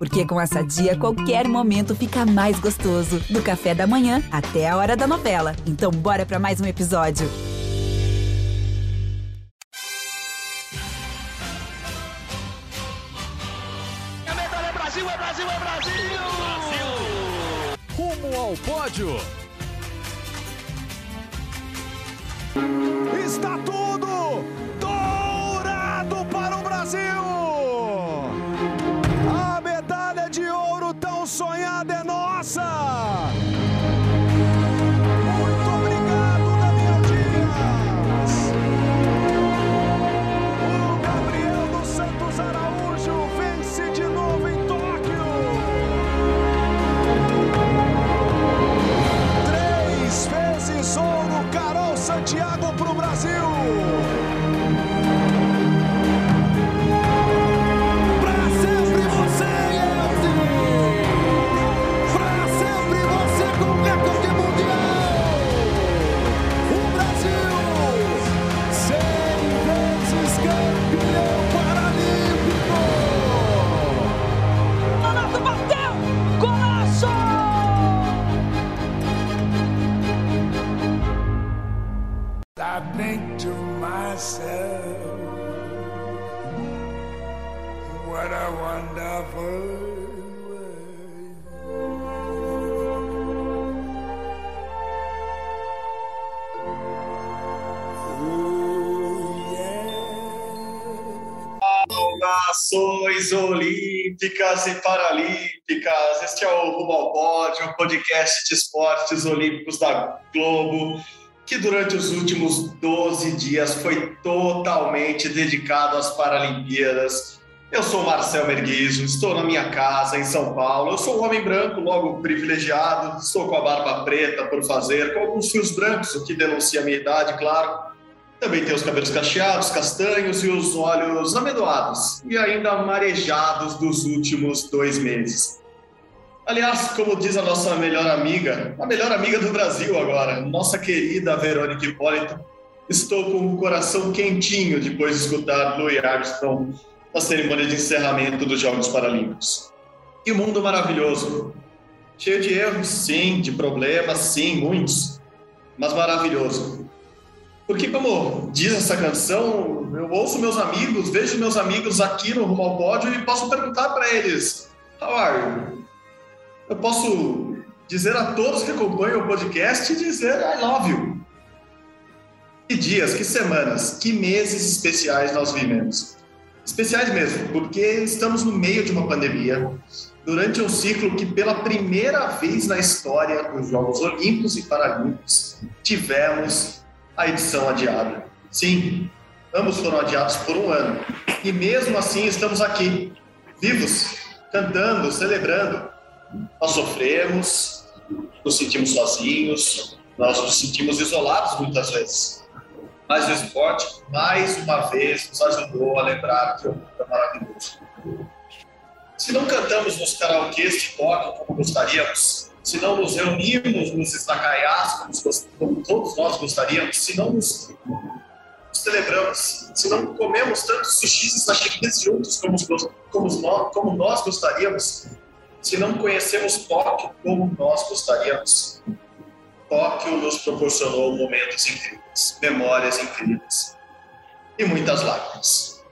Porque com essa dia, qualquer momento fica mais gostoso. Do café da manhã até a hora da novela. Então, bora para mais um episódio. Medalha é Brasil, é Brasil, é Brasil! Brasil! Rumo ao pódio. Está tudo myself, what a wonderful. Nações Olímpicas e Paralímpicas. Este é o Rumo ao Pódio, o podcast de esportes olímpicos da Globo, que durante os últimos 12 dias foi totalmente dedicado às Paralimpíadas. Eu sou Marcel Merguizo, estou na minha casa em São Paulo. Eu sou um homem branco, logo privilegiado, estou com a barba preta por fazer, com alguns fios brancos, o que denuncia a minha idade, claro. Também tem os cabelos cacheados, castanhos e os olhos amendoados e ainda marejados dos últimos dois meses. Aliás, como diz a nossa melhor amiga, a melhor amiga do Brasil agora, nossa querida Verônica Hipólito, estou com o coração quentinho depois de escutar Louis Armstrong na cerimônia de encerramento dos Jogos Paralímpicos. Que mundo maravilhoso! Cheio de erros, sim, de problemas, sim, muitos, mas maravilhoso. Porque, como diz essa canção, eu ouço meus amigos, vejo meus amigos aqui no Rumo ao Pódio e posso perguntar para eles: How are you? Eu posso dizer a todos que acompanham o podcast e dizer I love you. Que dias, que semanas, que meses especiais nós vivemos. Especiais mesmo, porque estamos no meio de uma pandemia, durante um ciclo que, pela primeira vez na história dos Jogos Olímpicos e Paralímpicos, tivemos a edição adiada. Sim, ambos foram adiados por um ano. E mesmo assim estamos aqui, vivos, cantando, celebrando. Nós sofremos, nos sentimos sozinhos, nós nos sentimos isolados muitas vezes. Mas o esporte, mais uma vez, nos ajudou a lembrar que o mundo é maravilhoso. Se não cantamos nos karaokês de Tóquio como gostaríamos, se não nos reunimos nos izakayas como, todos nós gostaríamos, se não nos, celebramos, se não comemos tantos sushis e sashis juntos como, como, nós, como nós gostaríamos, se não conhecemos Tóquio como nós gostaríamos, Tóquio nos proporcionou momentos incríveis, memórias incríveis e muitas lágrimas.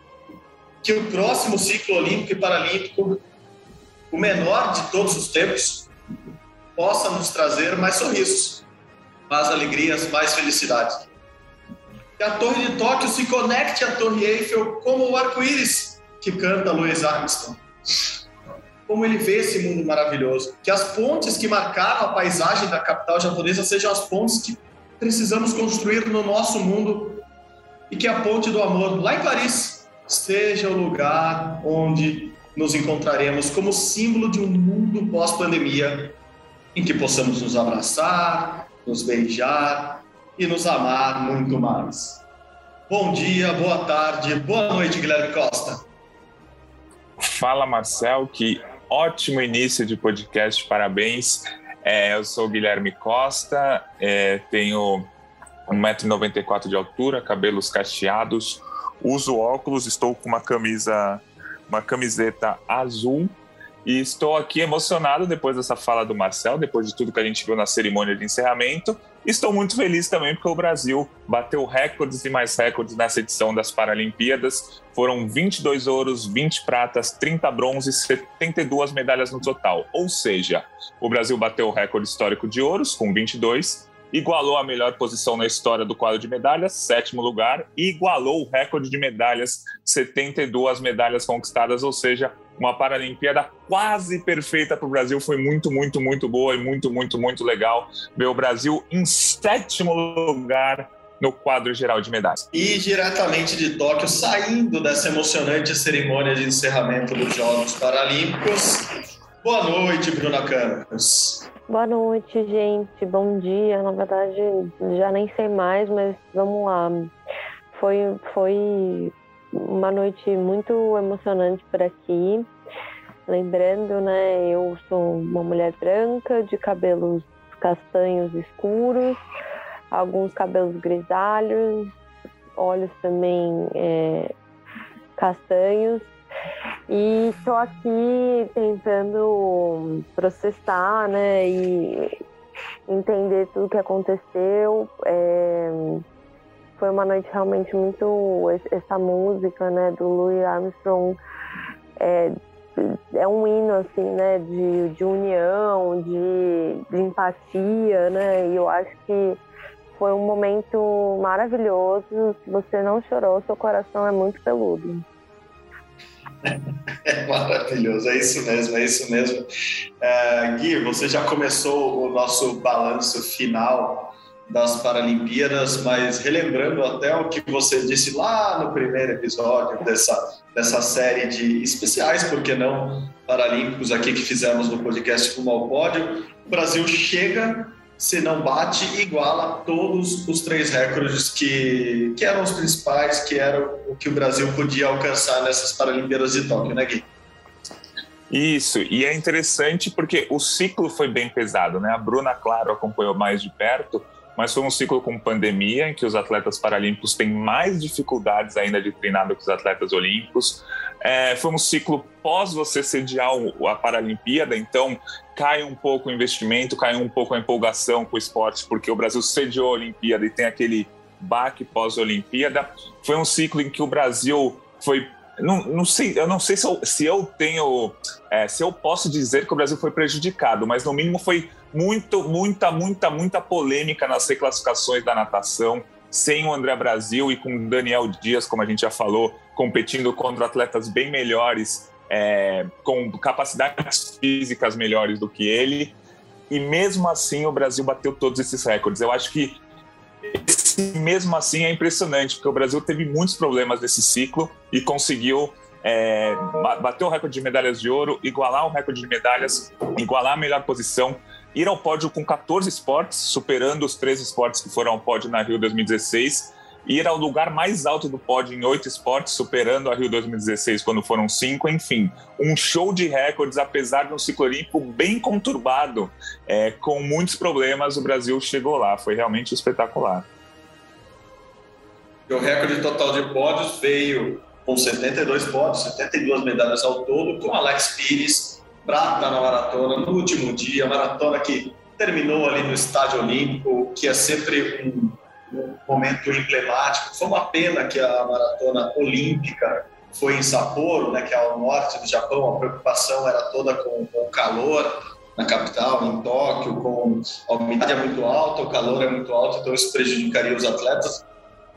Que o próximo ciclo olímpico e paralímpico, o menor de todos os tempos, possa nos trazer mais sorrisos, mais alegrias, mais felicidade. Que a Torre de Tóquio se conecte à Torre Eiffel como o arco-íris que canta Louis Armstrong. Como ele vê esse mundo maravilhoso. Que as pontes que marcaram a paisagem da capital japonesa sejam as pontes que precisamos construir no nosso mundo e que a ponte do amor, lá em Paris, seja o lugar onde nos encontraremos como símbolo de um mundo pós-pandemia em que possamos nos abraçar, nos beijar e nos amar muito mais. Bom dia, boa tarde, boa noite, Guilherme Costa. Fala, Marcel, que ótimo início de podcast, parabéns. É, eu sou o Guilherme Costa, é, tenho 1,94m de altura, cabelos cacheados, uso óculos, estou com uma camisa, uma camiseta azul E estou aqui emocionado depois dessa fala do Marcel, depois de tudo que a gente viu na cerimônia de encerramento. Estou muito feliz também porque o Brasil bateu recordes e mais recordes nessa edição das Paralimpíadas. Foram 22 ouros, 20 pratas, 30 bronzes, 72 medalhas no total. Ou seja, o Brasil bateu o recorde histórico de ouros com 22, igualou a melhor posição na história do quadro de medalhas, sétimo lugar, e igualou o recorde de medalhas, 72 medalhas conquistadas, ou seja, uma Paralimpíada quase perfeita para o Brasil. Foi muito, muito, muito boa e muito, muito, muito legal ver o Brasil em sétimo lugar no quadro geral de medalhas. E diretamente de Tóquio, saindo dessa emocionante cerimônia de encerramento dos Jogos Paralímpicos. Boa noite, Bruna Campos. Boa noite, gente. Bom dia. Na verdade, já nem sei mais, mas vamos lá. Foi, foi uma noite muito emocionante por aqui. Lembrando, né, eu sou uma mulher branca, de cabelos castanhos escuros, alguns cabelos grisalhos, olhos também é, castanhos. E estou aqui tentando processar, né, e entender tudo o que aconteceu. É, foi uma noite realmente muito essa música né do Louis Armstrong é, é um hino assim né de, de união de, de empatia né e eu acho que foi um momento maravilhoso se você não chorou seu coração é muito peludo é maravilhoso, é isso mesmo, é isso mesmo. Uh, Gui, você já começou o nosso balanço final das Paralimpíadas, mas relembrando até o que você disse lá no primeiro episódio dessa, dessa série de especiais, por que não, Paralímpicos aqui que fizemos no podcast Rumo ao Pódio, o Brasil chega, se não bate, iguala todos os três recordes que, que eram os principais, que eram o que o Brasil podia alcançar nessas Paralimpíadas de Tóquio, né, Gui? Isso, e é interessante porque o ciclo foi bem pesado, né? A Bruna, claro, acompanhou mais de perto, mas foi um ciclo com pandemia, em que os atletas paralímpicos têm mais dificuldades ainda de treinar do que os atletas olímpicos. É, foi um ciclo pós você sediar a Paralimpíada, então cai um pouco o investimento, cai um pouco a empolgação com o esporte, porque o Brasil sediou a Olimpíada e tem aquele baque pós-Olimpíada. Foi um ciclo em que o Brasil foi não, não sei, eu não sei se eu, se eu tenho, é, se eu posso dizer que o Brasil foi prejudicado, mas no mínimo foi muito, muita, muita, muita polêmica nas reclassificações da natação, sem o André Brasil e com o Daniel Dias, como a gente já falou, competindo contra atletas bem melhores, é, com capacidades físicas melhores do que ele. E mesmo assim o Brasil bateu todos esses recordes. Eu acho que esse, mesmo assim é impressionante, porque o Brasil teve muitos problemas nesse ciclo e conseguiu é, bater o recorde de medalhas de ouro, igualar o recorde de medalhas, igualar a melhor posição, ir ao pódio com 14 esportes, superando os três esportes que foram ao pódio na Rio 2016, ir ao lugar mais alto do pódio em oito esportes, superando a Rio 2016 quando foram cinco, enfim, um show de recordes, apesar de um ciclo olímpico bem conturbado, é, com muitos problemas, o Brasil chegou lá, foi realmente espetacular. O recorde total de pódios veio com 72 pódios, 72 medalhas ao todo, com Alex Pires prata na maratona no último dia, maratona que terminou ali no Estádio Olímpico, que é sempre um, um momento emblemático. Foi uma pena que a maratona olímpica foi em Sapporo, né, que é ao norte do Japão, a preocupação era toda com, com o calor na capital, em Tóquio, com a umidade é muito alta, o calor é muito alto, então isso prejudicaria os atletas.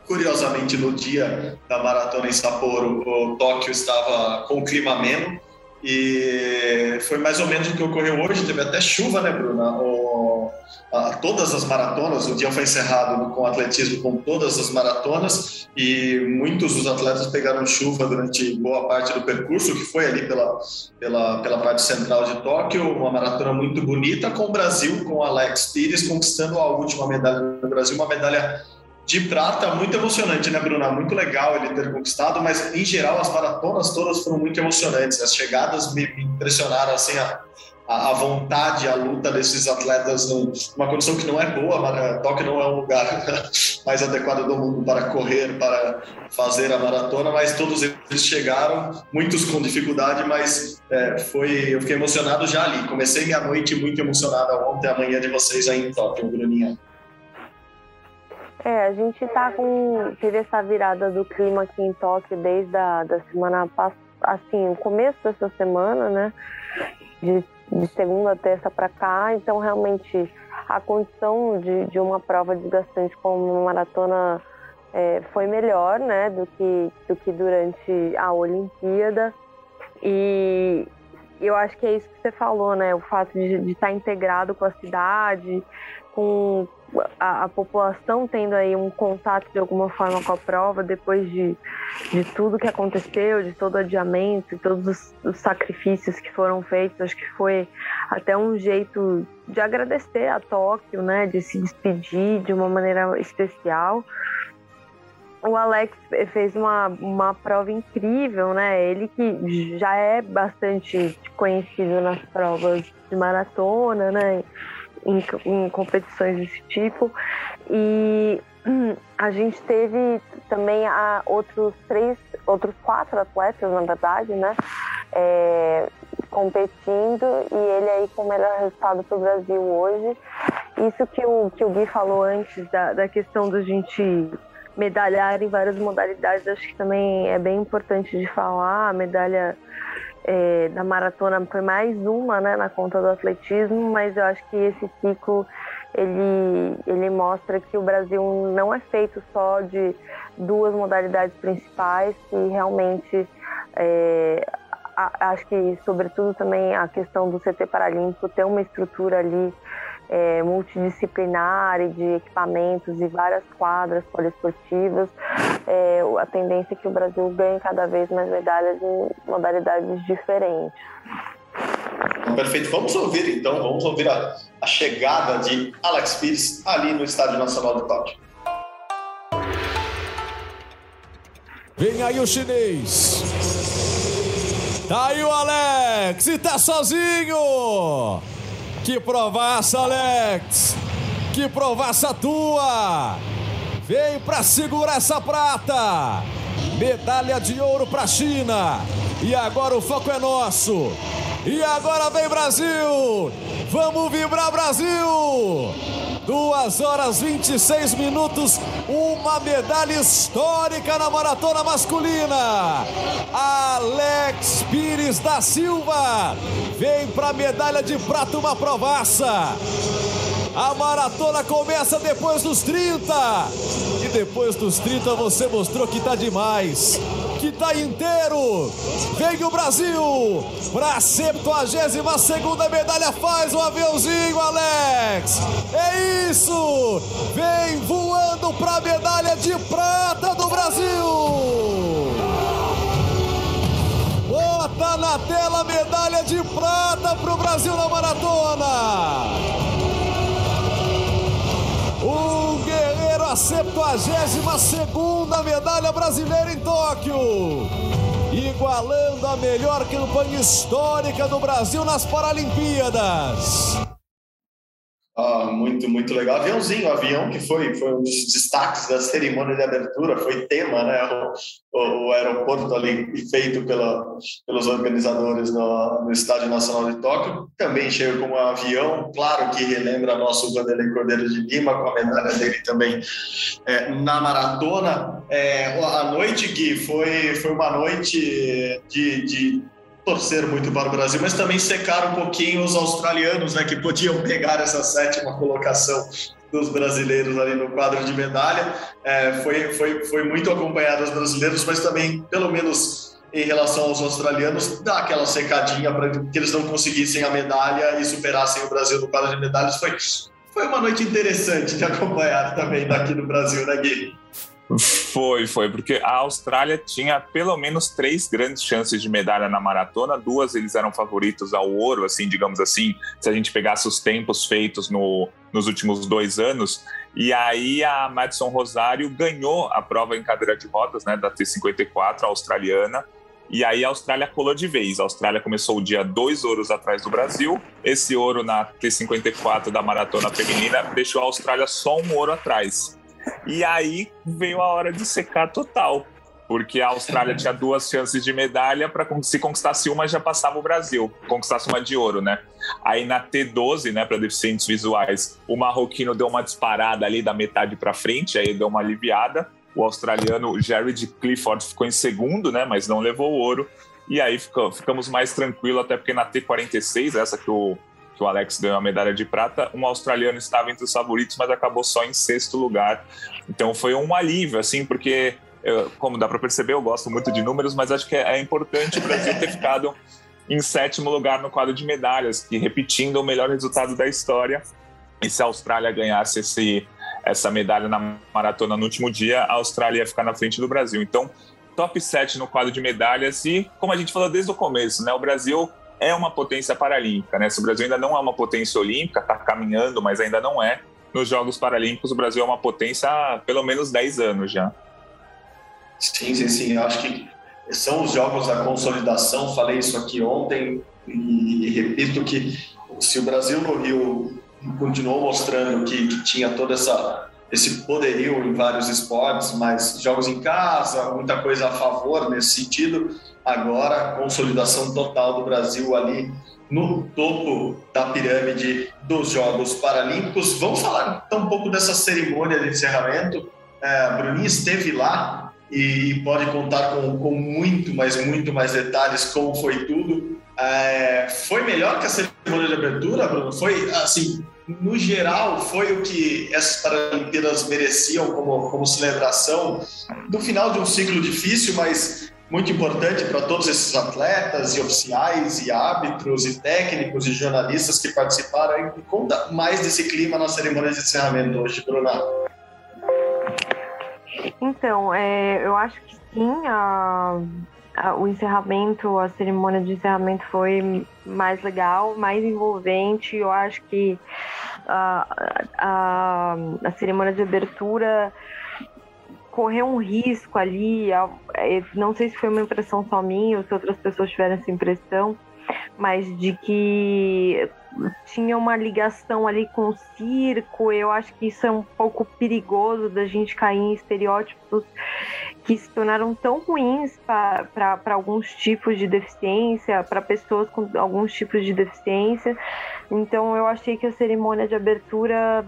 Curiosamente, no dia da maratona em Sapporo, o Tóquio estava com clima ameno, e foi mais ou menos o que ocorreu hoje. Teve até chuva, né, Bruna? O, a, todas as maratonas, o dia foi encerrado com atletismo com todas as maratonas e muitos dos atletas pegaram chuva durante boa parte do percurso, que foi ali pela, pela, pela parte central de Tóquio. Uma maratona muito bonita com o Brasil, com Alex Pires conquistando a última medalha do Brasil, uma medalha de prata, muito emocionante, né, Bruna? Muito legal ele ter conquistado, mas em geral as maratonas todas foram muito emocionantes. As chegadas me, impressionaram, assim, a, a, vontade, a luta desses atletas numa condição que não é boa, mas Tóquio não é um lugar mais adequado do mundo para correr, para fazer a maratona, mas todos eles chegaram, muitos com dificuldade, mas é, foi, eu fiquei emocionado já ali. Comecei minha noite muito emocionada ontem, amanhã de vocês aí em Tóquio, Bruninha. É, a gente tá com. teve essa virada do clima aqui em Tóquio desde a da semana passada, assim, o começo dessa semana, né? De de segunda a terça para cá, então realmente a condição de, de uma prova desgastante como uma maratona é, foi melhor né, do, que, do que durante a Olimpíada. E eu acho que é isso que você falou, né? O fato de, de estar integrado com a cidade, com a, a, população tendo aí um contato de alguma forma com a prova depois de, de tudo que aconteceu, de todo o adiamento, todos os, os, sacrifícios que foram feitos, acho que foi até um jeito de agradecer a Tóquio, né, de se despedir de uma maneira especial. O Alex fez uma, uma prova incrível, né? Ele que já é bastante conhecido nas provas de maratona, né? Em, em competições desse tipo. E a gente teve também a outros três, outros quatro atletas, na verdade, né? É, competindo e ele aí com o melhor resultado para o Brasil hoje. Isso que o, que o Gui falou antes da, da questão da gente medalhar em várias modalidades, acho que também é bem importante de falar. A medalha é, da maratona foi mais uma né, na conta do atletismo, mas eu acho que esse ciclo ele, ele mostra que o Brasil não é feito só de duas modalidades principais, que realmente é, a, acho que sobretudo também a questão do CT Paralímpico ter uma estrutura ali é, multidisciplinar e de equipamentos e várias quadras poliesportivas. É, a tendência é que o Brasil ganhe cada vez mais medalhas em modalidades diferentes. Perfeito. Vamos ouvir então, vamos ouvir a, a chegada de Alex Pires ali no Estádio Nacional de Tóquio. Vem aí o chinês. Tá aí o Alex e tá sozinho. Que provaça, Alex! Que provaça tua! Vem pra segurar essa prata! Medalha de ouro pra China! E agora o foco é nosso! E agora vem Brasil! Vamos vibrar Brasil! 2 horas 26 minutos, uma medalha histórica na maratona masculina. Alex Pires da Silva vem para medalha de prata, uma provaça. A maratona começa depois dos 30. E depois dos 30 você mostrou que tá demais. Que tá inteiro. Vem o Brasil para a 72 segunda medalha. Faz o um aviãozinho, Alex. É isso. Vem voando para a medalha de prata do Brasil. Na tela medalha de prata pro Brasil na maratona. Um guerreiro a 72 medalha brasileira em Tóquio. Igualando a melhor campanha histórica do Brasil nas Paralimpíadas. Ah, muito, muito legal. Aviãozinho, avião que foi, foi um dos destaques da cerimônia de abertura, foi tema, né? O, o, o aeroporto ali feito pela, pelos organizadores no, no Estádio Nacional de Tóquio. Também chega com avião, claro que relembra nosso Vanderlei Cordeiro de Lima, com a medalha dele também é, na maratona. É, a noite, Gui, foi, foi uma noite de, de torcer muito para o Brasil, mas também secar um pouquinho os australianos, né, que podiam pegar essa sétima colocação dos brasileiros ali no quadro de medalha. É, foi, foi, foi muito acompanhado os brasileiros, mas também, pelo menos em relação aos australianos, dá aquela secadinha para que eles não conseguissem a medalha e superassem o Brasil no quadro de medalhas. Foi, foi uma noite interessante de acompanhar também daqui no Brasil, né, Gui? Foi, foi, porque a Austrália tinha pelo menos três grandes chances de medalha na maratona, duas eles eram favoritos ao ouro, assim, digamos assim, se a gente pegasse os tempos feitos no, nos últimos dois anos. E aí a Madison Rosário ganhou a prova em cadeira de rodas, né, da T54 australiana, E aí a Austrália colou de vez. A Austrália começou o dia dois ouros atrás do Brasil. Esse ouro na T54 da maratona feminina deixou a Austrália só um ouro atrás. E aí veio a hora de secar total, porque a Austrália tinha duas chances de medalha para se conquistasse uma já passava o Brasil, conquistasse uma de ouro, né? Aí na T12, né, para deficientes visuais, o marroquino deu uma disparada ali da metade para frente, aí deu uma aliviada o australiano Jared Clifford ficou em segundo, né, mas não levou o ouro. E aí ficamos mais tranquilos, até porque na T46, essa que o, que o Alex ganhou a medalha de prata, um australiano estava entre os favoritos, mas acabou só em sexto lugar. Então foi um alívio, assim, porque, eu, como dá para perceber, eu gosto muito de números, mas acho que é, é importante o Brasil ter ficado em sétimo lugar no quadro de medalhas, que repetindo o melhor resultado da história. E se a Austrália ganhasse esse essa medalha na maratona no último dia, a Austrália ia ficar na frente do Brasil. Então, top 7 no quadro de medalhas e, como a gente falou desde o começo, né, o Brasil é uma potência paralímpica, né? Se o Brasil ainda não é uma potência olímpica, está caminhando, mas ainda não é. Nos Jogos Paralímpicos, o Brasil é uma potência há pelo menos 10 anos já. Sim, sim, sim. Acho que são os jogos da consolidação. Falei isso aqui ontem e, e repito que se o Brasil no Rio continuou mostrando que, que tinha toda essa esse poderio em vários esportes, mas jogos em casa, muita coisa a favor nesse sentido. Agora, consolidação total do Brasil ali no topo da pirâmide dos Jogos Paralímpicos. Vamos falar então um pouco dessa cerimônia de encerramento. É, Bruninho esteve lá e pode contar com, com muito, mas muito mais detalhes como foi tudo. É, foi melhor que a cerimônia de abertura, Bruno? Foi assim, no geral, foi o que essas Paralimpíadas mereciam como, como celebração do final de um ciclo difícil, mas muito importante para todos esses atletas e oficiais e árbitros e técnicos e jornalistas que participaram. E conta mais desse clima na cerimônia de encerramento hoje, Bruna. Então, é, eu acho que sim, a, o encerramento, a cerimônia de encerramento foi mais legal, mais envolvente. Eu acho que a, a, a cerimônia de abertura correu um risco ali. Não sei se foi uma impressão só minha ou se outras pessoas tiveram essa impressão, mas de que tinha uma ligação ali com o circo. Eu acho que isso é um pouco perigoso da gente cair em estereótipos que se tornaram tão ruins para alguns tipos de deficiência, para pessoas com alguns tipos de deficiência. Então eu achei que a cerimônia de abertura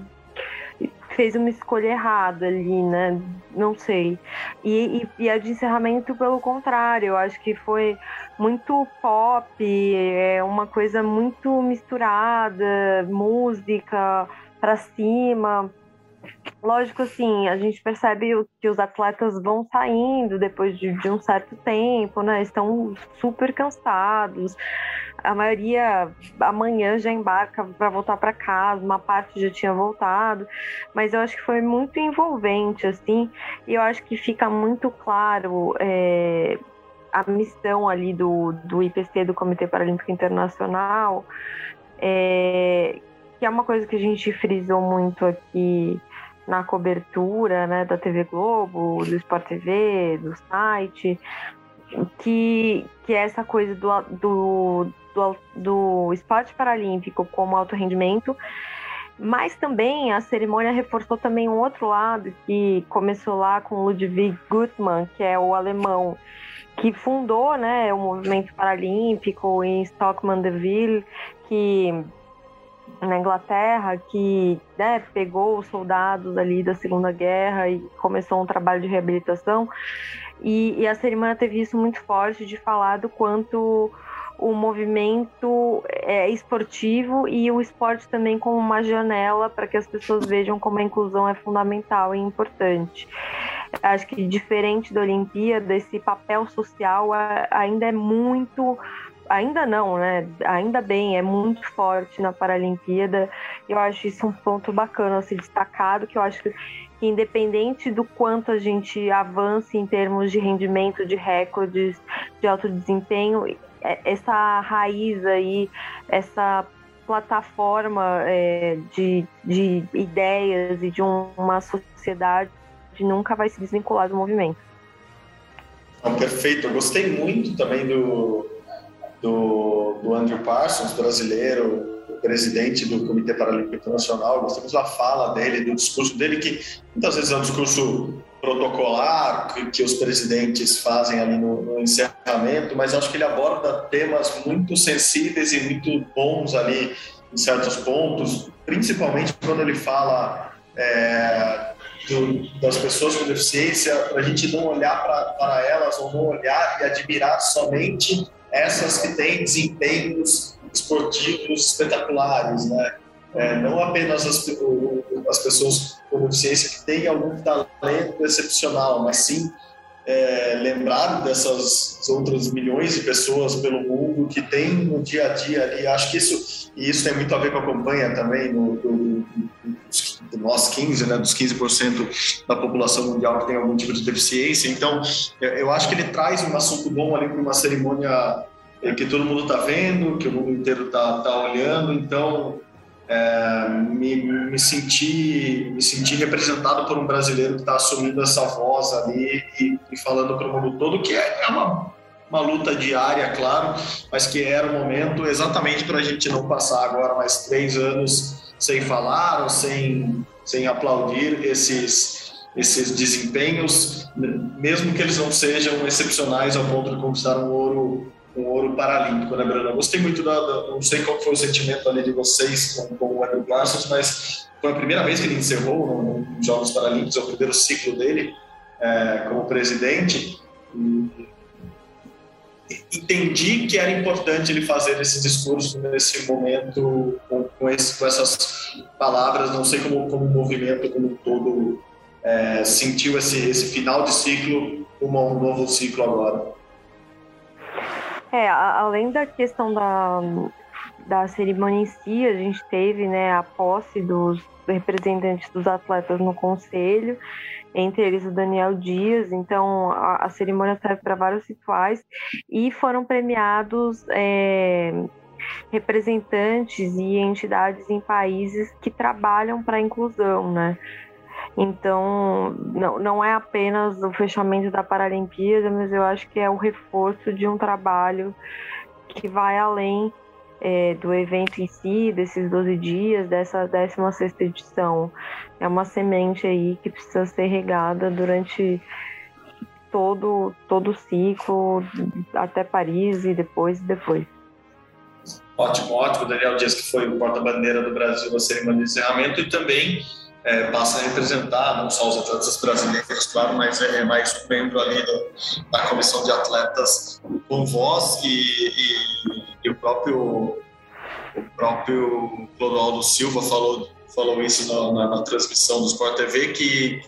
fez uma escolha errada ali, né? Não sei. E, e, e, a de encerramento, pelo contrário, eu acho que foi muito pop, é uma coisa muito misturada, música para cima. Lógico, assim, a gente percebe que os atletas vão saindo depois de, de um certo tempo, né? Estão super cansados. A maioria amanhã já embarca para voltar para casa, uma parte já tinha voltado, mas eu acho que foi muito envolvente, assim, e eu acho que fica muito claro é, a missão ali do, do IPC, do Comitê Paralímpico Internacional, é, que é uma coisa que a gente frisou muito aqui na cobertura né, da TV Globo, do Sport TV, do site, que, que é essa coisa do, do, do, do esporte paralímpico como alto rendimento, mas também a cerimônia reforçou também um outro lado que começou lá com Ludwig Gutmann, que é o alemão que fundou né, o movimento paralímpico em Stockman Deville, que na Inglaterra, que né, pegou os soldados ali da Segunda Guerra e começou um trabalho de reabilitação. E, e a cerimônia teve isso muito forte de falar do quanto o movimento é esportivo e o esporte também como uma janela para que as pessoas vejam como a inclusão é fundamental e importante. Acho que diferente da Olimpíada, esse papel social ainda é muito ainda não, né? Ainda bem, é muito forte na Paralimpíada. Eu acho isso um ponto bacana a ser destacado, que eu acho que independente do quanto a gente avance em termos de rendimento, de recordes, de alto desempenho, é, essa raiz aí, essa plataforma é, de, de ideias e de um, uma sociedade nunca vai se desvincular do movimento. Não, perfeito. Eu gostei muito também do, do, do Andrew Parsons, brasileiro, presidente do Comitê Paralímpico Internacional. Gostamos da fala dele, do discurso dele, que muitas vezes é um discurso protocolar que, que os presidentes fazem ali no, no, encerramento, mas acho que ele aborda temas muito sensíveis e muito bons ali em certos pontos, principalmente quando ele fala é, do, das pessoas com deficiência, para a gente não olhar para elas ou não olhar e admirar somente essas que têm desempenhos esportivos espetaculares, né? É, não apenas as, as, pessoas com deficiência que têm algum talento excepcional, mas sim é, lembrar dessas outras milhões de pessoas pelo mundo que têm no dia a dia ali. Acho que isso, e isso tem muito a ver com a campanha também no, nós 15, né, dos 15% da população mundial que tem algum tipo de deficiência. Então, eu acho que ele traz um assunto bom ali para uma cerimônia é que todo mundo está vendo, que o mundo inteiro está tá olhando, então é, me, me, senti, me senti representado por um brasileiro que está assumindo essa voz ali e, e falando para o mundo todo, que é, é uma, uma luta diária, claro, mas que era o momento exatamente para a gente não passar agora mais três anos sem falar ou sem, sem aplaudir esses, esses desempenhos, mesmo que eles não sejam excepcionais ao ponto de conquistar um ouro um ouro paralímpico, né, Bruna? Gostei muito da, da, Não sei qual foi o sentimento ali de vocês com, com o Andrew Parsons, mas foi a primeira vez que ele encerrou nos Jogos Paralímpicos, é o primeiro ciclo dele é, como presidente. E entendi que era importante ele fazer esse discurso nesse momento, com, com, esse, com essas palavras. Não sei como, como o movimento como todo é, sentiu esse, esse final de ciclo, como um novo ciclo agora. É, além da questão da, da cerimônia em si, a gente teve né, a posse dos representantes dos atletas no conselho, entre eles o Daniel Dias. Então, a, a cerimônia serve para vários rituais e foram premiados. É, representantes e entidades em países que trabalham para a inclusão, né? Então, não, não é apenas o fechamento da Paralimpíada, mas eu acho que é o reforço de um trabalho que vai além é, do evento em si, desses 12 dias, dessa 16 edição. É uma semente aí que precisa ser regada durante todo, todo o ciclo, até Paris e depois e depois. Ótimo, ótimo. Daniel Dias, que foi o porta-bandeira do Brasil na cerimônia de encerramento, e também é, passa a representar não só os atletas brasileiros, claro, mas é, é mais um membro ali do, da comissão de atletas com voz e, e, próprio o próprio Clodoaldo Silva falou falou isso na, na, na transmissão do Sport TV que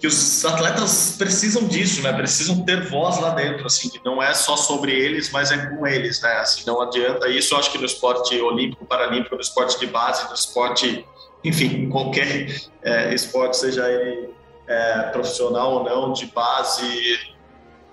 que os atletas precisam disso, né? Precisam ter voz lá dentro, assim, que não é só sobre eles, mas é com eles, né? Assim, não adianta isso. Acho que no esporte olímpico, paralímpico, no esporte de base, no esporte enfim, qualquer é, esporte, seja ele é, profissional ou não, de base,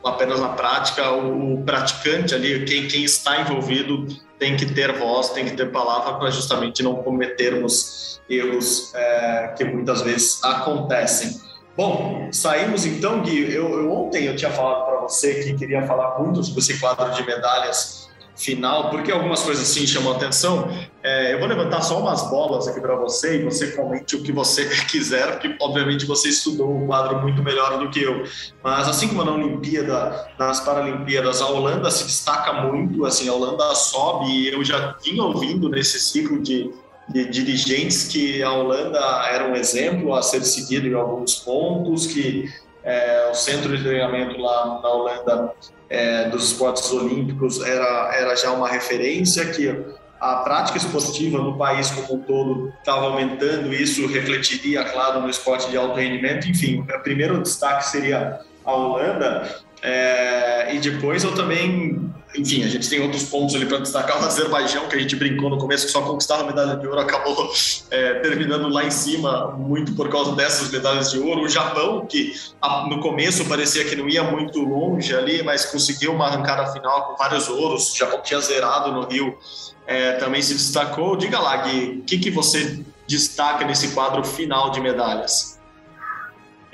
apenas na prática, o, praticante ali, quem, quem está envolvido, tem que ter voz, tem que ter palavra para justamente não cometermos erros é, que muitas vezes acontecem. Bom, saímos então, Gui. Eu, eu ontem eu tinha falado para você que queria falar muito sobre esse quadro de medalhas final, porque algumas coisas assim chamam atenção. É, eu vou levantar só umas bolas aqui para você e você comente o que você quiser, porque obviamente você estudou o quadro muito melhor do que eu. Mas assim como na Olimpíada, nas Paralimpíadas, a Holanda se destaca muito, assim, a Holanda sobe e eu já vinha ouvindo nesse ciclo de, de dirigentes que a Holanda era um exemplo a ser seguido em alguns pontos, que é, o centro de treinamento lá na Holanda é, dos esportes olímpicos era, era já uma referência, que a prática esportiva no país como um todo estava aumentando, isso refletiria, claro, no esporte de alto rendimento. Enfim, o primeiro destaque seria a Holanda, é, e depois eu também, enfim, a gente tem outros pontos ali para destacar. O Azerbaijão, que a gente brincou no começo, que só conquistava a medalha de ouro, acabou é, terminando lá em cima, muito por causa dessas medalhas de ouro. O Japão, que no começo parecia que não ia muito longe ali, mas conseguiu uma arrancada final com vários ouros. O Japão tinha zerado no Rio, é, também se destacou. Diga lá, Gui, o que, que você destaca nesse quadro final de medalhas?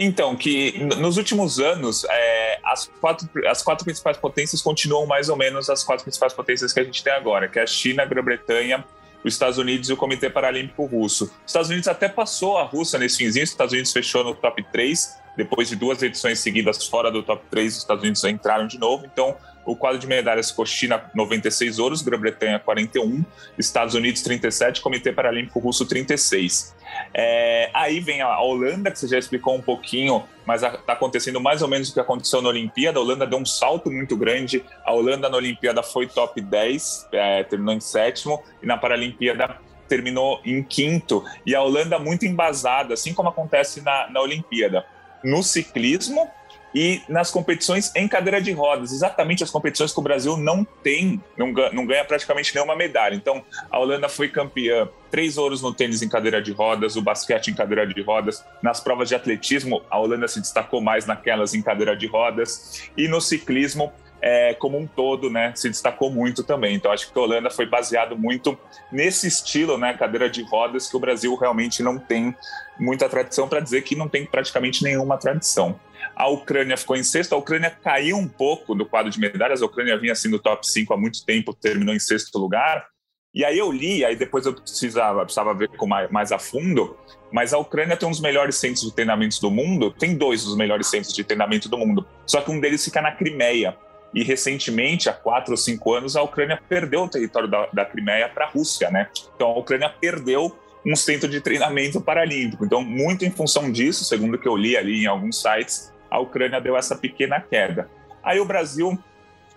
Então, que nos últimos anos, é, as, quatro, as quatro principais potências continuam mais ou menos as quatro principais potências que a gente tem agora, que é a China, a Grã-Bretanha, os Estados Unidos e o Comitê Paralímpico Russo. Os Estados Unidos até passou a Rússia nesse finzinho, os Estados Unidos fechou no top 3, depois de duas edições seguidas fora do top 3, os Estados Unidos entraram de novo, então o quadro de medalhas ficou China 96 ouros, Grã-Bretanha 41, Estados Unidos 37, Comitê Paralímpico Russo 36. É, aí vem a Holanda, que você já explicou um pouquinho, mas está acontecendo mais ou menos o que aconteceu na Olimpíada. A Holanda deu um salto muito grande. A Holanda na Olimpíada foi top 10, é, terminou em sétimo, e na Paralimpíada terminou em quinto. E a Holanda muito embasada, assim como acontece na, na Olimpíada. No ciclismo, e nas competições em cadeira de rodas, exatamente as competições que o Brasil não tem, não ganha, não ganha praticamente nenhuma medalha. Então, a Holanda foi campeã, três ouros no tênis em cadeira de rodas, o basquete em cadeira de rodas. Nas provas de atletismo, a Holanda se destacou mais naquelas em cadeira de rodas. E no ciclismo, é, como um todo, né, se destacou muito também. Então, acho que a Holanda foi baseado muito nesse estilo, né, cadeira de rodas, que o Brasil realmente não tem muita tradição, para dizer que não tem praticamente nenhuma tradição. A Ucrânia ficou em sexto, a Ucrânia caiu um pouco do quadro de medalhas, a Ucrânia vinha sendo top 5 há muito tempo, terminou em sexto lugar. E aí eu li, aí depois eu precisava, precisava ver com mais, mais a fundo, mas a Ucrânia tem um dos melhores centros de treinamento do mundo, tem dois dos melhores centros de treinamento do mundo, só que um deles fica na Crimeia. E recentemente, há quatro ou cinco anos, a Ucrânia perdeu o território da, da Crimeia para a Rússia, né? Então a Ucrânia perdeu um centro de treinamento paralímpico. Então, muito em função disso, segundo o que eu li ali em alguns sites, a Ucrânia deu essa pequena queda. Aí o Brasil,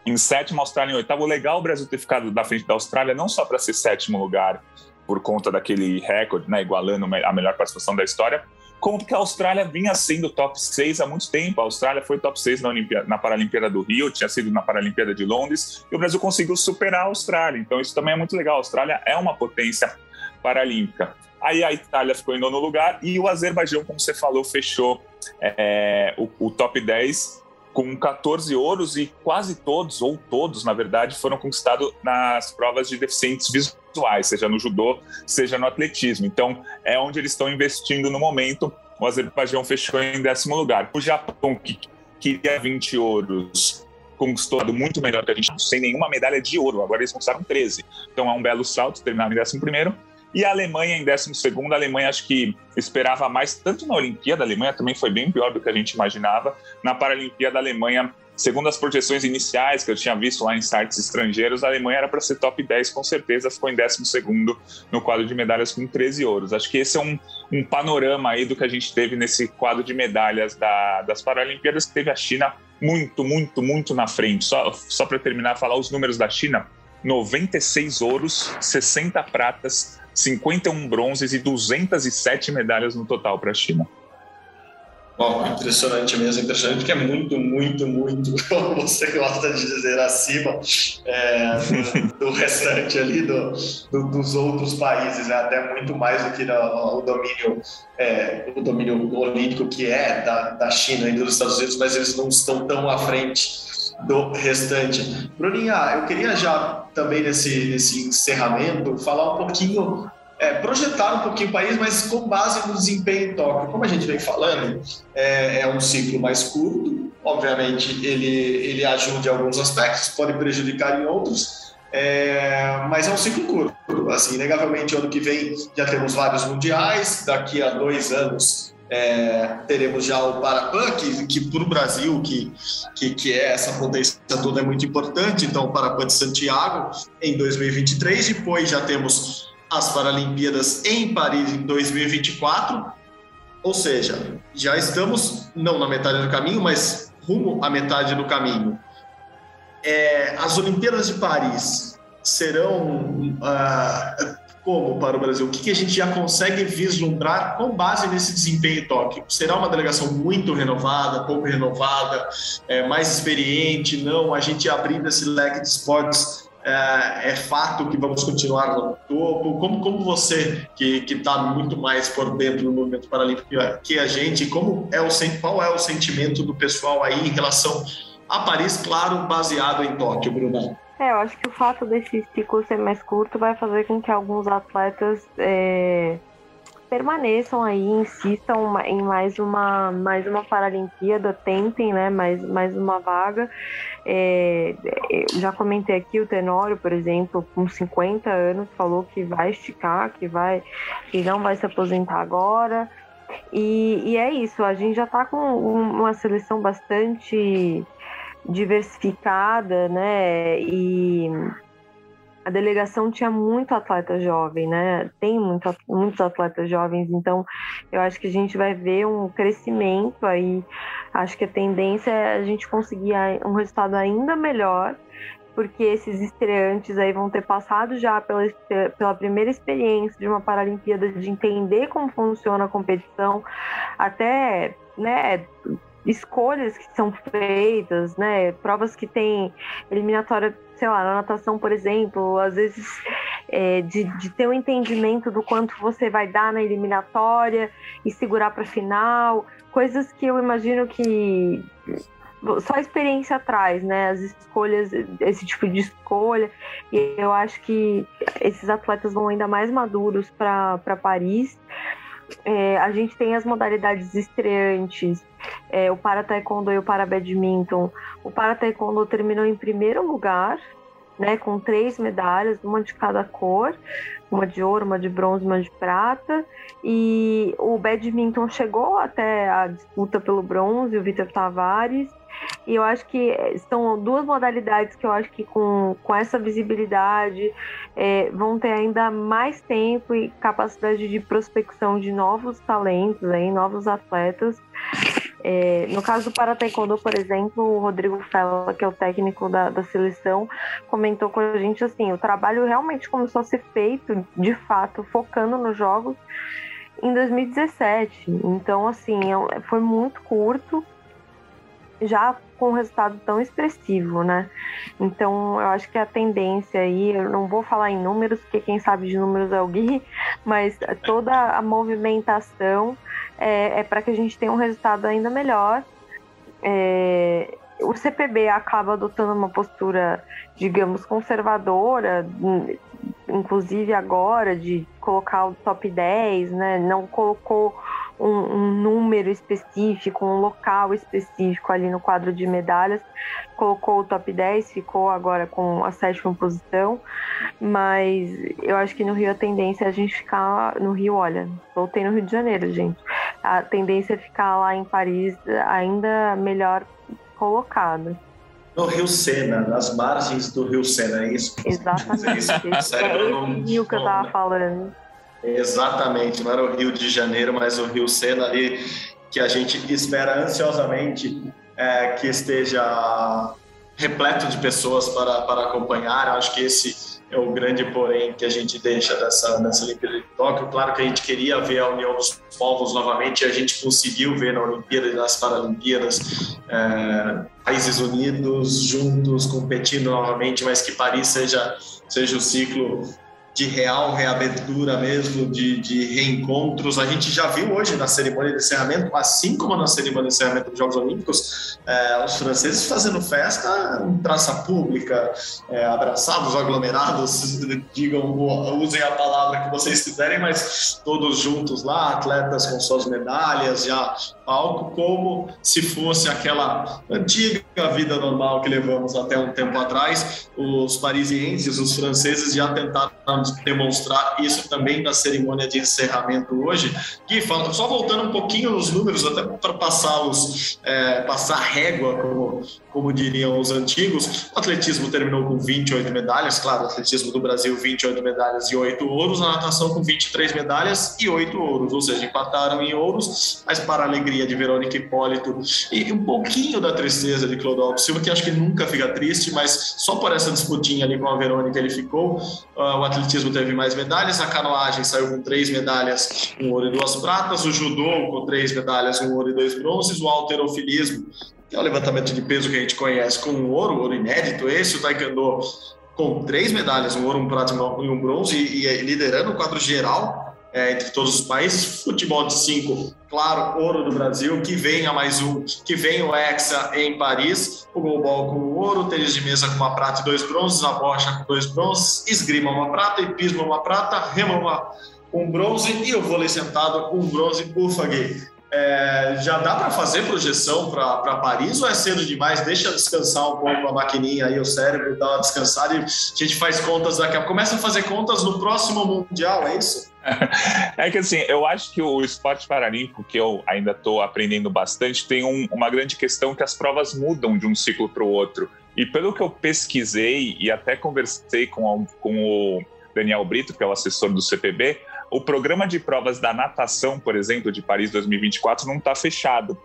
em sétimo, a Austrália em oitavo. Legal o Brasil ter ficado da frente da Austrália, não só para ser sétimo lugar, por conta daquele recorde, né, igualando a melhor participação da história, como porque a Austrália vinha sendo top 6 há muito tempo. A Austrália foi top 6 na, na Paralimpíada do Rio, tinha sido na Paralimpíada de Londres, e o Brasil conseguiu superar a Austrália. Então isso também é muito legal. A Austrália é uma potência paralímpica. Aí a Itália ficou em nono lugar e o Azerbaijão, como você falou, fechou é, o, o top 10 com 14 ouros e quase todos, ou todos, na verdade, foram conquistados nas provas de deficientes visuais, seja no judô, seja no atletismo. Então, é onde eles estão investindo no momento. O Azerbaijão fechou em décimo lugar. O Japão, que queria 20 ouros, conquistou muito melhor que a gente, sem nenhuma medalha de ouro. Agora eles conquistaram 13. Então, é um belo salto, terminaram em décimo primeiro. E a Alemanha em 12 a Alemanha acho que esperava mais, tanto na Olimpíada, a Alemanha também foi bem pior do que a gente imaginava. Na Paralimpíada, a Alemanha, segundo as projeções iniciais que eu tinha visto lá em sites estrangeiros, a Alemanha era para ser top 10 com certeza, ficou em 12 no quadro de medalhas com 13 ouros. Acho que esse é um, um panorama aí do que a gente teve nesse quadro de medalhas da, das Paralimpíadas, que teve a China muito, muito, muito na frente. Só, só para terminar, falar os números da China: 96 ouros, 60 pratas, 51 bronzes e 207 medalhas no total para a China. Bom, impressionante mesmo, impressionante, porque é muito, muito, muito, como você gosta de dizer, acima é, do, restante ali do, do, dos outros países, é até muito mais do que no, o domínio é, o domínio olímpico que é da, da China e dos Estados Unidos, mas eles não estão tão à frente do restante. Bruninha, eu queria já também nesse, nesse encerramento falar um pouquinho, é, projetar um pouquinho o país, mas com base no desempenho em Tóquio. Como a gente vem falando, é, é um ciclo mais curto, obviamente ele, ele ajuda em alguns aspectos, pode prejudicar em outros, é, mas é um ciclo curto. Assim, inegavelmente, ano que vem já temos vários mundiais, daqui a dois anos é, teremos já o Parapan, que, que para o Brasil, que, que, que é essa potência toda, é muito importante. Então, o Parapan de Santiago em 2023. Depois já temos as Paralimpíadas em Paris em 2024. Ou seja, já estamos não na metade do caminho, mas rumo à metade do caminho. É, as Olimpíadas de Paris serão uh, como para o Brasil? O que, que a gente já consegue vislumbrar com base nesse desempenho em Tóquio? Será uma delegação muito renovada, pouco renovada, é, mais experiente? Não, a gente abrindo esse leque de esportes é, é, fato que vamos continuar no topo? Como, como você, que está muito mais por dentro do movimento paralímpico que a gente, como é o, qual é o sentimento do pessoal aí em relação a Paris, claro, baseado em Tóquio, Bruno? É, eu acho que o fato desse ciclo ser mais curto vai fazer com que alguns atletas é, permaneçam aí, insistam em mais uma, mais uma Paralimpíada, tentem, né, mais, mais uma vaga. É, eu já comentei aqui o Tenório, por exemplo, com 50 anos, falou que vai esticar, que vai, que não vai se aposentar agora. E, e é isso, a gente já está com uma seleção bastante diversificada, né? E a delegação tinha muito atleta jovem, né? Tem muito, muitos atletas jovens, então eu acho que a gente vai ver um crescimento aí. Acho que a tendência é a gente conseguir um resultado ainda melhor, porque esses estreantes aí vão ter passado já pela, pela primeira experiência de uma Paralimpíada, de entender como funciona a competição, até, né? Escolhas que são feitas, né? Provas que tem eliminatória, sei lá, na natação, por exemplo, às vezes é, de, de ter um entendimento do quanto você vai dar na eliminatória e segurar para final, coisas que eu imagino que só a experiência traz, né? As escolhas, esse tipo de escolha. E eu acho que esses atletas vão ainda mais maduros para Paris. É, a gente tem as modalidades estreantes, é, o para taekwondo e o para badminton. O para taekwondo terminou em primeiro lugar, né, com três medalhas, uma de cada cor, uma de ouro, uma de bronze, uma de prata. E o badminton chegou até a disputa pelo bronze, o Vitor Tavares. E eu acho que são duas modalidades que eu acho que com, com essa visibilidade é, vão ter ainda mais tempo e capacidade de prospecção de novos talentos, aí, novos atletas. É, no caso do para taekwondo, por exemplo, o Rodrigo Fella, que é o técnico da, da seleção, comentou com a gente assim, o trabalho realmente começou a ser feito, de fato, focando nos jogos em 2017. Então, assim, é foi muito curto já com um resultado tão expressivo, né? Então, eu acho que a tendência aí, eu não vou falar em números, porque quem sabe de números é o Gui, mas toda a movimentação é, é para que a gente tenha um resultado ainda melhor. É, o CPB acaba adotando uma postura, digamos, conservadora, inclusive agora, de colocar o top 10, né? Não colocou um, um, número específico, um local específico ali no quadro de medalhas. Colocou o top 10, ficou agora com a sétima posição, mas eu acho que no Rio a tendência é a gente ficar no Rio, olha, voltei no Rio de Janeiro, gente. A tendência é ficar lá em Paris ainda melhor colocado. No Rio Sena, nas margens do Rio Sena, é isso? Exatamente. É, isso? é esse rio que eu tava falando. Exatamente, não era o Rio de Janeiro, mas o Rio Sena ali, que a gente espera ansiosamente é, que esteja repleto de pessoas para, para acompanhar. Acho que esse é o grande porém que a gente deixa dessa, dessa Olimpíada de Tóquio. Claro que a gente queria ver a união dos povos novamente a gente conseguiu ver na Olimpíada e nas Paralimpíadas é, países unidos, juntos, competindo novamente, mas que Paris seja, seja o ciclo de real reabertura mesmo, de, de reencontros. A gente já viu hoje na cerimônia de encerramento, assim como na cerimônia de encerramento dos Jogos Olímpicos, é, os franceses fazendo festa em praça pública, é, abraçados, aglomerados, digam, usem a palavra que vocês quiserem, mas todos juntos lá, atletas com suas medalhas, já algo como se fosse aquela antiga vida normal que levamos até um tempo atrás. Os parisienses, os franceses já tentaram demonstrar isso também na cerimônia de encerramento hoje. Gui, só voltando um pouquinho nos números, até para passá-los, é, passar régua, como, como diriam os antigos, o atletismo terminou com 28 medalhas, claro, o atletismo do Brasil, 28 medalhas e 8 ouros, a natação com 23 medalhas e 8 ouros, ou seja, empataram em ouros, mas para a alegria de Verônica Hipólito e um pouquinho da tristeza de Clodoaldo Silva, que acho que nunca fica triste, mas só por essa disputinha ali com a Verônica ele ficou, uh, o atletismo atletismo teve mais medalhas, a canoagem saiu com três medalhas, um ouro e duas pratas, o judô com três medalhas, um ouro e dois bronzes, o alterofilismo, que é o levantamento de peso que a gente conhece, com um ouro, ouro inédito, esse, o taekwondo com três medalhas, um ouro, um prata e um bronze, e, e liderando o quadro geral é, entre todos os países. Futebol de cinco, claro, ouro do Brasil, que venha mais um, que vem o Hexa em Paris, o Golbol com o ouro, tênis de mesa com uma prata e dois bronzes, a bocha com dois bronzes, esgrima uma prata, hipismo uma prata, remo uma, um bronze e o vôlei sentado, um bronze. Ufa, Gui. É, já dá para fazer projeção para Paris ou é cedo demais? Deixa descansar um pouco a maquininha aí, o cérebro, dá uma descansada e a gente faz contas daqui a pouco. Começa a fazer contas no próximo Mundial, é isso? É que assim, eu acho que o esporte paralímpico, que eu ainda estou aprendendo bastante, tem um, uma grande questão que as provas mudam de um ciclo para o outro. E pelo que eu pesquisei e até conversei com, com o Daniel Brito, que é o assessor do CPB, o programa de provas da natação, por exemplo, de Paris 2024, não está fechado.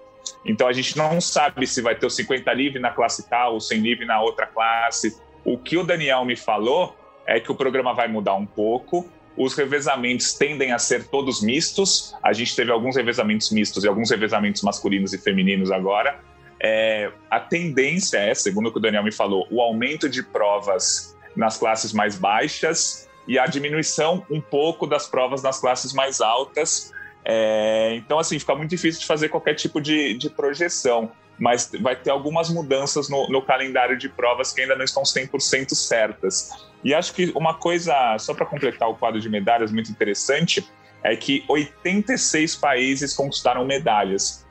Então a gente não sabe se vai ter o 50 livre na classe tal, o 100 livre na outra classe. O que o Daniel me falou é que o programa vai mudar um pouco. Os revezamentos tendem a ser todos mistos. A gente teve alguns revezamentos mistos e alguns revezamentos masculinos e femininos agora. É, a tendência é, segundo o que o Daniel me falou, o aumento de provas nas classes mais baixas e a diminuição um pouco das provas nas classes mais altas. É, então, assim, fica muito difícil de fazer qualquer tipo de, de projeção, mas vai ter algumas mudanças no, no calendário de provas que ainda não estão 100% certas. E acho que uma coisa, só para completar o quadro de medalhas, muito interessante, é que 86 países conquistaram medalhas.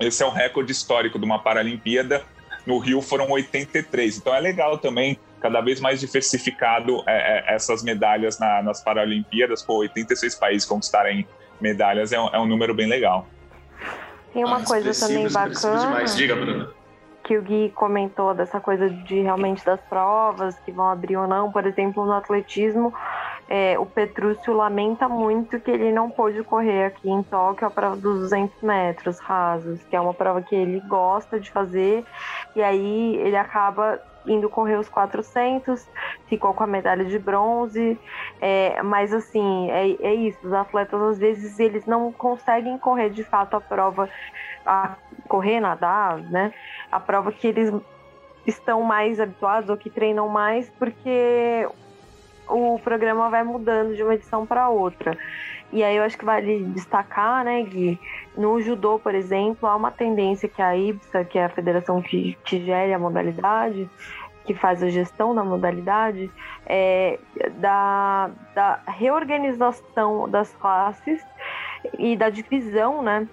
Esse é o recorde histórico de uma Paralimpíada. No Rio foram 83. Então é legal também cada vez mais diversificado é, é, essas medalhas na, nas Paralimpíadas. Pô, 86 países conquistarem medalhas é um, é um número bem legal. Tem uma ah, coisa também bacana. Diga, Bruna. Que o Gui comentou dessa coisa de realmente das provas que vão abrir ou não. Por exemplo, no atletismo, é, o Petrúcio lamenta muito que ele não pôde correr aqui em Tóquio a prova dos 200 metros rasos, que é uma prova que ele gosta de fazer, e aí ele acaba indo correr os 400, ficou com a medalha de bronze, é, mas assim, é, é isso, os atletas às vezes eles não conseguem correr de fato a prova, a correr, nadar, né, a prova que eles estão mais habituados ou que treinam mais, porque o programa vai mudando de uma edição para outra. E aí eu acho que vale destacar, né, Gui, no judô, por exemplo, há uma tendência que a IBSA, que é a federação que, que gere a modalidade, que faz a gestão da modalidade, é, da, da reorganização das classes e da divisão, né,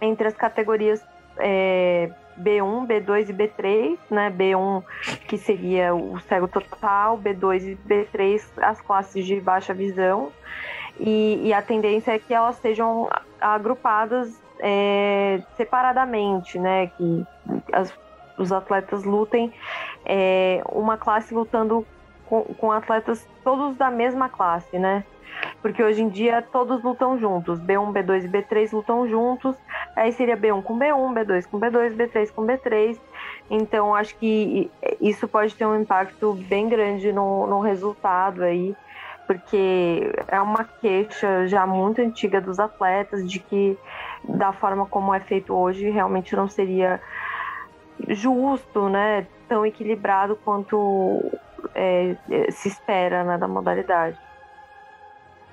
entre as categorias é, B1, B2 e B3, né? B1 que seria o cego total, B2 e B3 as classes de baixa visão. E, e a tendência é que elas sejam agrupadas é, separadamente, né? Que as, os atletas lutem é, uma classe lutando com, com atletas todos da mesma classe, né? Porque hoje em dia todos lutam juntos. B1, B2 e B3 lutam juntos. Aí seria B1 com B1, B2 com B2, B3 com B3. Então acho que isso pode ter um impacto bem grande no, no resultado aí. Porque é uma queixa já muito antiga dos atletas de que da forma como é feito hoje realmente não seria justo, né? Tão equilibrado quanto é, se espera né, da modalidade.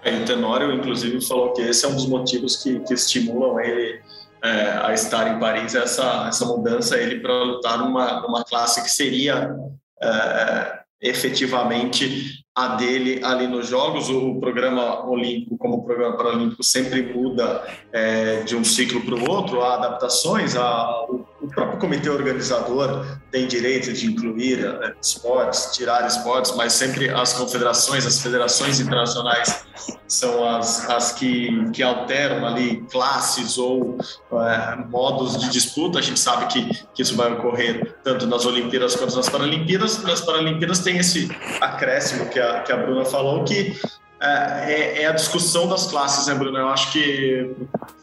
É, o Tenório, inclusive, falou que esse é um dos motivos que, que estimulam ele é, a estar em Paris, essa, essa mudança, ele para lutar numa, numa classe que seria é, efetivamente a dele ali nos Jogos. O programa olímpico, como o programa paralímpico, sempre muda é, de um ciclo para o outro, há adaptações, há, o, o, próprio comitê organizador tem direito de incluir é, esportes, tirar esportes, mas sempre as confederações, as federações internacionais são as, as que, que alteram ali classes ou é, modos de disputa. A gente sabe que, que isso vai ocorrer tanto nas Olimpíadas quanto nas Paralimpíadas. Nas Paralimpíadas tem esse acréscimo que a, que a Bruna falou, que é, é, é, a discussão das classes, né, Bruna? Eu acho que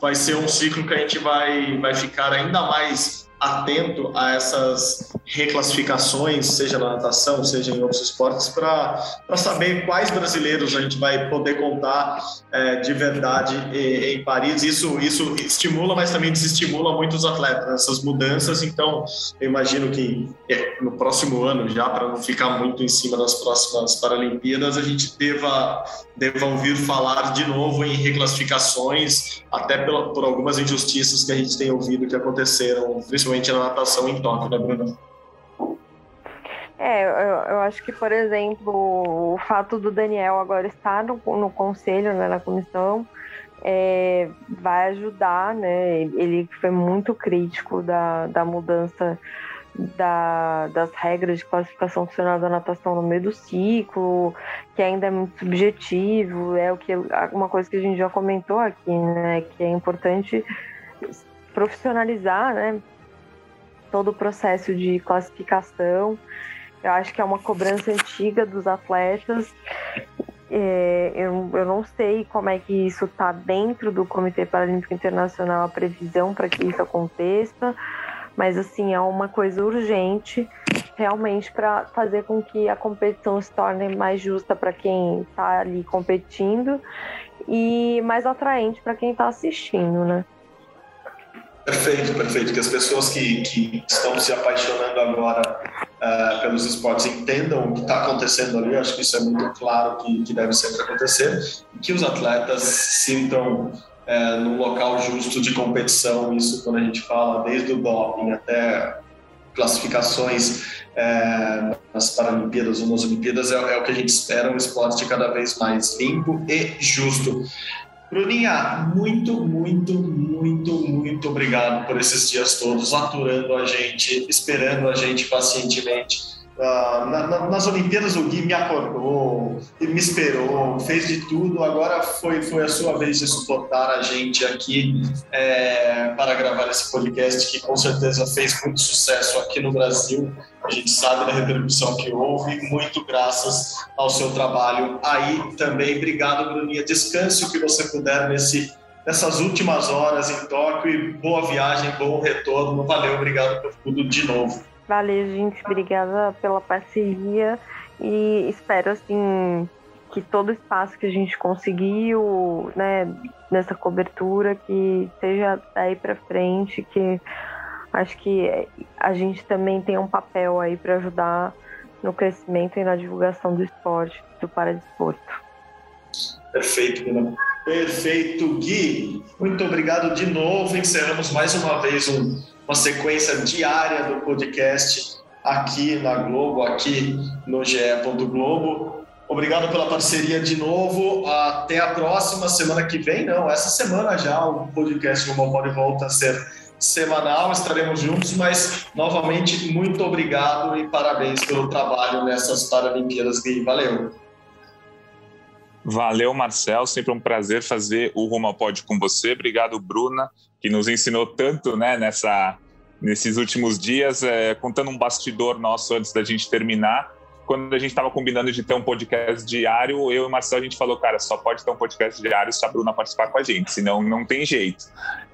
vai ser um ciclo que a gente vai, vai ficar ainda mais atento a essas reclassificações, seja na natação, seja em outros esportes, para saber quais brasileiros a gente vai poder contar é, de verdade em, Paris. Isso, isso estimula, mas também desestimula muitos atletas, essas mudanças. Então, eu imagino que é, no próximo ano, já para não ficar muito em cima das próximas Paralimpíadas, a gente deva, deva ouvir falar de novo em reclassificações, até pela, por algumas injustiças que a gente tem ouvido que aconteceram, principalmente principalmente na natação em Tóquio, né, Bruno? É, eu, eu, acho que, por exemplo, o fato do Daniel agora estar no, no conselho, né, na comissão, é, vai ajudar, né? Ele foi muito crítico da, da mudança da, das regras de classificação funcional da natação no meio do ciclo, que ainda é muito subjetivo, é o que uma coisa que a gente já comentou aqui, né? Que é importante profissionalizar, né? Todo o processo de classificação eu acho que é uma cobrança antiga dos atletas. É, eu, eu não sei como é que isso está dentro do Comitê Paralímpico Internacional, a previsão para que isso aconteça, mas assim, é uma coisa urgente realmente para fazer com que a competição se torne mais justa para quem está ali competindo e mais atraente para quem está assistindo, né? Perfeito, perfeito. Que as pessoas que, que estão se apaixonando agora uh, pelos esportes entendam o que está acontecendo ali. Acho que isso é muito claro que, que deve sempre acontecer. E que os atletas sintam uh, num local justo de competição. Isso quando a gente fala desde o doping até classificações é, nas Paralimpíadas ou nas Olimpíadas é, é, o que a gente espera um esporte cada vez mais limpo e justo. Bruninha, muito, muito, muito, muito obrigado por esses dias todos, aturando a gente, esperando a gente pacientemente. Uh, na, na, nas Olimpíadas o Gui me acordou, me esperou, fez de tudo. Agora foi, foi a sua vez de suportar a gente aqui é, para gravar esse podcast que com certeza fez muito sucesso aqui no Brasil. A gente sabe da repercussão que houve, muito graças ao seu trabalho aí também. Obrigado, Bruninha. Descanse o que você puder nesse nessas últimas horas em Tóquio e boa viagem, bom retorno. Valeu, obrigado por tudo de novo. Valeu, gente. Obrigada pela parceria e espero, assim, que todo espaço que a gente conseguiu, né, nessa cobertura, que seja daí para frente, que acho que a gente também tem um papel aí para ajudar no crescimento e na divulgação do esporte, do paradesporto. Perfeito, Guilherme. Perfeito, Gui. Muito obrigado de novo. Encerramos mais uma vez um uma sequência diária do podcast aqui na Globo, aqui no GE. Globo. Obrigado pela parceria de novo. Até a próxima semana que vem, não, essa semana já o podcast Rumo Pode volta a ser semanal, estaremos juntos, mas novamente muito obrigado e parabéns pelo trabalho nessas Paralimpíadas. Valeu. Valeu, Marcel. Sempre um prazer fazer o Rumo ao Pódio com você. Obrigado, Bruna, que nos ensinou tanto né, nessa, nesses últimos dias. É, contando um bastidor nosso antes da gente terminar. Quando a gente estava combinando de ter um podcast diário, eu e o Marcel, a gente falou, cara, só pode ter um podcast diário se a Bruna participar com a gente, senão não tem jeito.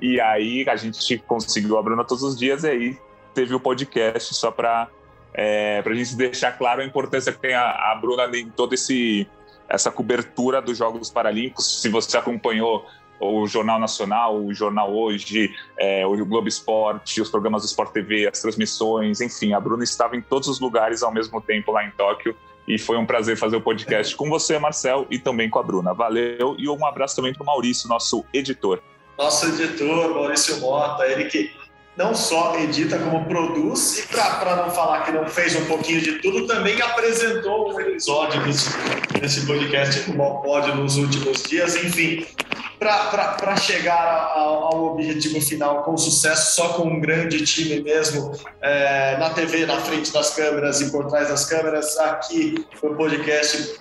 E aí a gente conseguiu a Bruna todos os dias e aí teve o podcast só para é, a gente deixar claro a importância que tem a, a Bruna em todo esse essa cobertura dos Jogos Paralímpicos. Se você acompanhou o Jornal Nacional, o Jornal Hoje, é, o Globo Esporte, os programas do Sport TV, as transmissões, enfim, a Bruna estava em todos os lugares ao mesmo tempo lá em Tóquio e foi um prazer fazer o podcast com você, Marcel, e também com a Bruna. Valeu e um abraço também para o Maurício, nosso editor. Nosso editor, Maurício Mota, ele que não só edita, como produz, e para não falar que não fez um pouquinho de tudo, também apresentou um episódio desse, desse podcast com o Pode nos últimos dias. Enfim, para chegar ao, ao, objetivo final com sucesso, só com um grande time mesmo, é, na TV, na frente das câmeras e por trás das câmeras, aqui no podcast,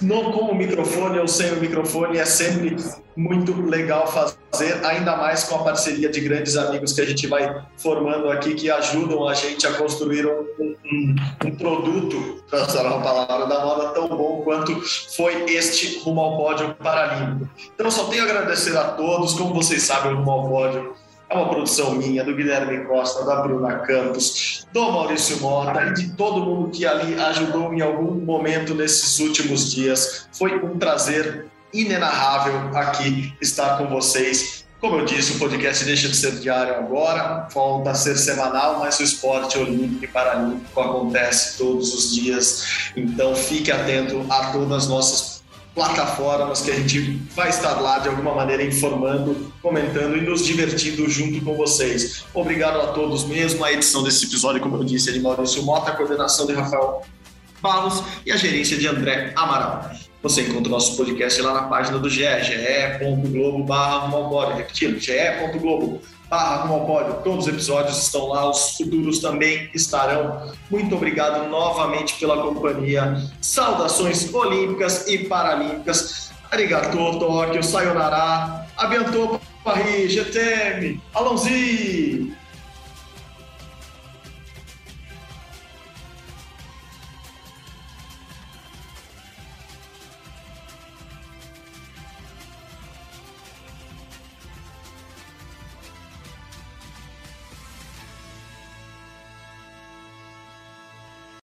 não com o microfone ou sem o microfone, é sempre muito legal fazer, ainda mais com a parceria de grandes amigos que a gente vai formando aqui, que ajudam a gente a construir um, um, um produto, para usar uma palavra da moda, tão bom quanto foi este Rumo ao Pódio Paralímpico. Então, só tenho a agradecer a todos, como vocês sabem, o Pódio é uma produção minha, do Guilherme Costa, da Bruna Campos, do Maurício Mota e de todo mundo que ali ajudou em algum momento nesses últimos dias. Foi um prazer inenarrável aqui estar com vocês. Como eu disse, o podcast deixa de ser diário agora, volta a ser semanal, mas o esporte olímpico e paralímpico acontece todos os dias. Então fique atento a todas as nossas plataformas que a gente vai estar lá de alguma maneira informando, comentando e nos divertindo junto com vocês. Obrigado a todos mesmo. A edição desse episódio, como eu disse, é de Maurício Mota, a coordenação de Rafael Barros e a gerência de André Amaral. Você encontra o nosso podcast lá na página do GE, ge.globo barra Repetindo, ge.globo barra Todos os episódios estão lá, os futuros também estarão. Muito obrigado novamente pela companhia. Saudações olímpicas e paralímpicas. Arigato, Tóquio, Sayonara, Abiantou, Paris, GTM, Alonzi!